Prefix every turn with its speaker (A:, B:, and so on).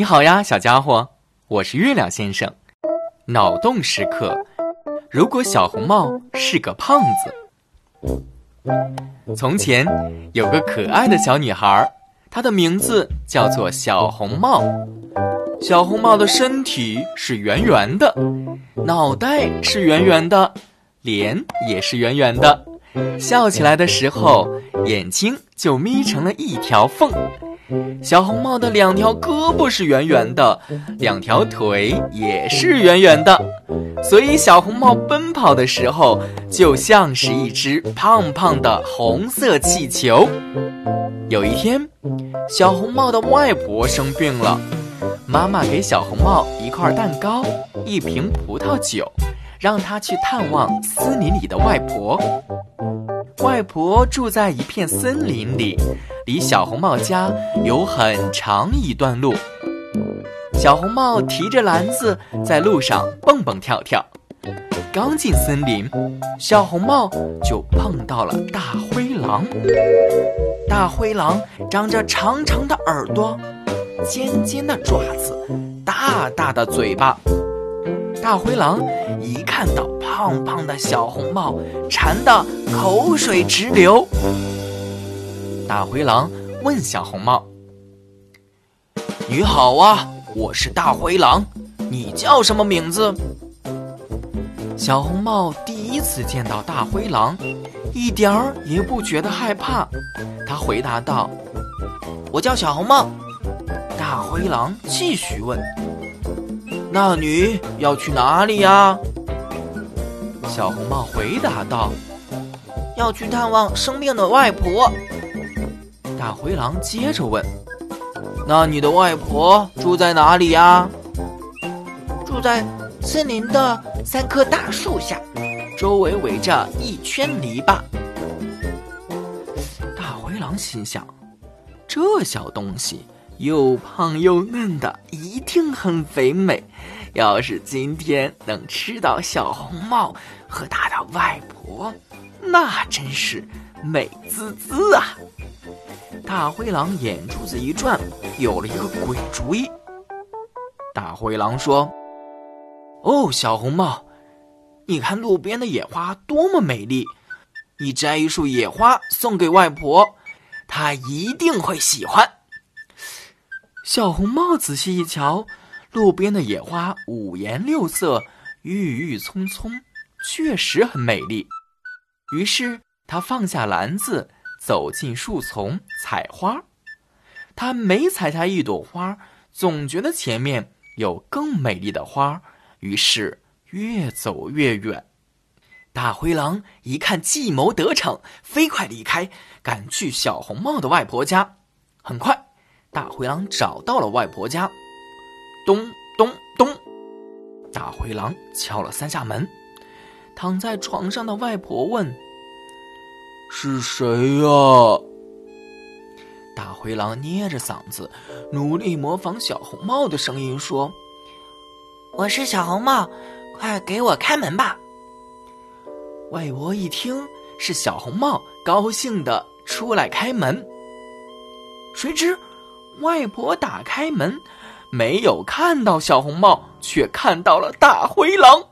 A: 你好呀，小家伙，我是月亮先生。脑洞时刻：如果小红帽是个胖子。从前有个可爱的小女孩，她的名字叫做小红帽。小红帽的身体是圆圆的，脑袋是圆圆的，脸也是圆圆的，笑起来的时候眼睛就眯成了一条缝。小红帽的两条胳膊是圆圆的，两条腿也是圆圆的，所以小红帽奔跑的时候就像是一只胖胖的红色气球。有一天，小红帽的外婆生病了，妈妈给小红帽一块蛋糕、一瓶葡萄酒，让她去探望森林里的外婆。外婆住在一片森林里，离小红帽家有很长一段路。小红帽提着篮子在路上蹦蹦跳跳。刚进森林，小红帽就碰到了大灰狼。大灰狼长着长长的耳朵，尖尖的爪子，大大的嘴巴。大灰狼一看到胖胖的小红帽，馋得口水直流。大灰狼问小红帽：“你好啊，我是大灰狼，你叫什么名字？”小红帽第一次见到大灰狼，一点儿也不觉得害怕。他回答道：“我叫小红帽。”大灰狼继续问。那你要去哪里呀？小红帽回答道：“要去探望生病的外婆。”大灰狼接着问：“那你的外婆住在哪里呀？”住在森林的三棵大树下，周围围着一圈篱笆。大灰狼心想：这小东西。又胖又嫩的，一定很肥美。要是今天能吃到小红帽和他的外婆，那真是美滋滋啊！大灰狼眼珠子一转，有了一个鬼主意。大灰狼说：“哦，小红帽，你看路边的野花多么美丽，你摘一束野花送给外婆，她一定会喜欢。”小红帽仔细一瞧，路边的野花五颜六色、郁郁葱葱，确实很美丽。于是他放下篮子，走进树丛采花。他每采下一朵花，总觉得前面有更美丽的花，于是越走越远。大灰狼一看计谋得逞，飞快离开，赶去小红帽的外婆家。很快。大灰狼找到了外婆家，咚咚咚，大灰狼敲了三下门。躺在床上的外婆问：“是谁呀？”大灰狼捏着嗓子，努力模仿小红帽的声音说：“我是小红帽，快给我开门吧。”外婆一听是小红帽，高兴的出来开门。谁知。外婆打开门，没有看到小红帽，却看到了大灰狼。